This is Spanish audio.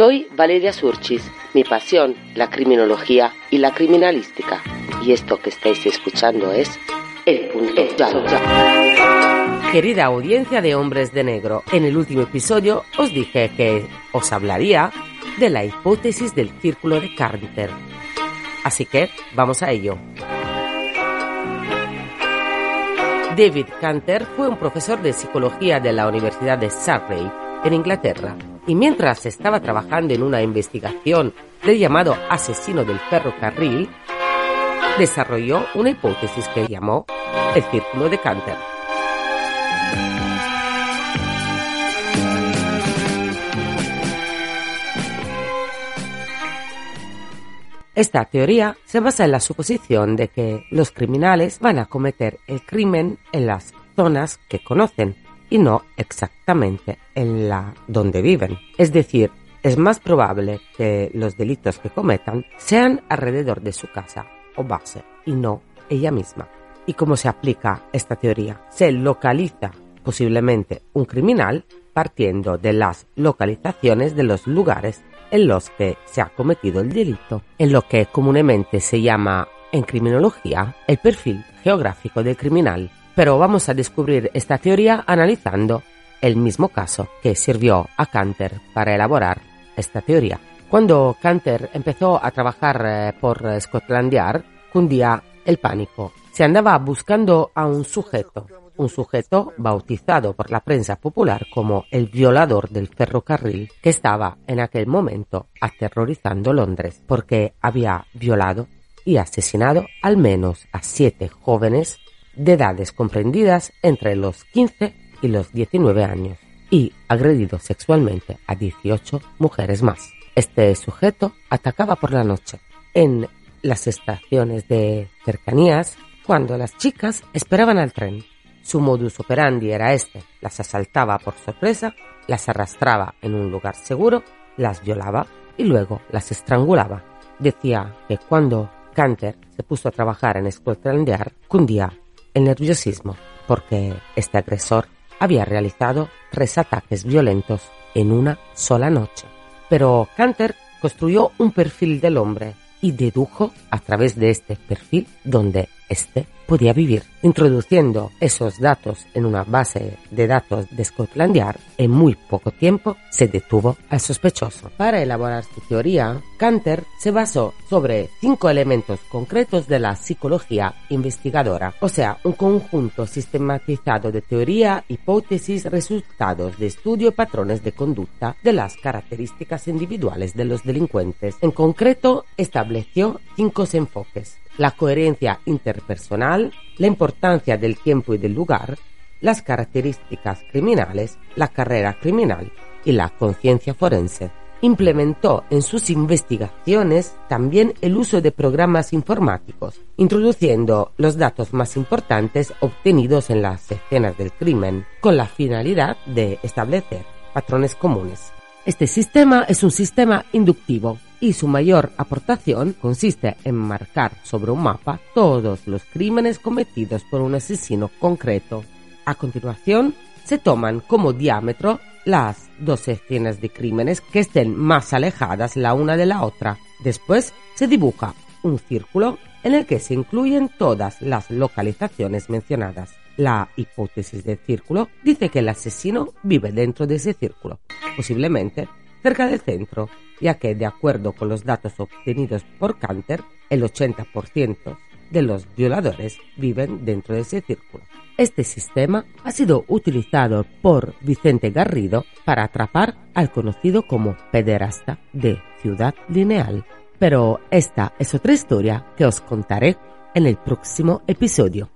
Soy Valeria Surchis, mi pasión, la criminología y la criminalística. Y esto que estáis escuchando es El Punto Querida audiencia de Hombres de Negro, en el último episodio os dije que os hablaría de la hipótesis del círculo de Carter. Así que vamos a ello. David Canter fue un profesor de psicología de la Universidad de Surrey, en Inglaterra, y mientras estaba trabajando en una investigación del llamado asesino del ferrocarril, desarrolló una hipótesis que llamó el círculo de Canter. Esta teoría se basa en la suposición de que los criminales van a cometer el crimen en las zonas que conocen y no exactamente en la donde viven. Es decir, es más probable que los delitos que cometan sean alrededor de su casa o base y no ella misma. ¿Y cómo se aplica esta teoría? Se localiza posiblemente un criminal partiendo de las localizaciones de los lugares en los que se ha cometido el delito, en lo que comúnmente se llama en criminología el perfil geográfico del criminal. Pero vamos a descubrir esta teoría analizando el mismo caso que sirvió a Canter para elaborar esta teoría. Cuando Canter empezó a trabajar eh, por Scotland Yard, cundía el pánico. Se andaba buscando a un sujeto un sujeto bautizado por la prensa popular como el violador del ferrocarril que estaba en aquel momento aterrorizando Londres porque había violado y asesinado al menos a siete jóvenes de edades comprendidas entre los 15 y los 19 años y agredido sexualmente a 18 mujeres más. Este sujeto atacaba por la noche en las estaciones de cercanías cuando las chicas esperaban al tren su modus operandi era este. Las asaltaba por sorpresa, las arrastraba en un lugar seguro, las violaba y luego las estrangulaba. Decía que cuando Canter se puso a trabajar en Scotland Yard, cundía el nerviosismo porque este agresor había realizado tres ataques violentos en una sola noche. Pero Canter construyó un perfil del hombre y dedujo a través de este perfil donde éste podía vivir. Introduciendo esos datos en una base de datos de Scotland Yard, en muy poco tiempo se detuvo al sospechoso. Para elaborar su teoría, Canter se basó sobre cinco elementos concretos de la psicología investigadora, o sea, un conjunto sistematizado de teoría, hipótesis, resultados de estudio y patrones de conducta de las características individuales de los delincuentes. En concreto, estableció cinco enfoques la coherencia interpersonal, la importancia del tiempo y del lugar, las características criminales, la carrera criminal y la conciencia forense. Implementó en sus investigaciones también el uso de programas informáticos, introduciendo los datos más importantes obtenidos en las escenas del crimen, con la finalidad de establecer patrones comunes. Este sistema es un sistema inductivo y su mayor aportación consiste en marcar sobre un mapa todos los crímenes cometidos por un asesino concreto. A continuación, se toman como diámetro las dos escenas de crímenes que estén más alejadas la una de la otra. Después se dibuja un círculo en el que se incluyen todas las localizaciones mencionadas. La hipótesis del círculo dice que el asesino vive dentro de ese círculo, posiblemente cerca del centro, ya que, de acuerdo con los datos obtenidos por Canter, el 80% de los violadores viven dentro de ese círculo. Este sistema ha sido utilizado por Vicente Garrido para atrapar al conocido como pederasta de Ciudad Lineal. Pero esta es otra historia que os contaré en el próximo episodio.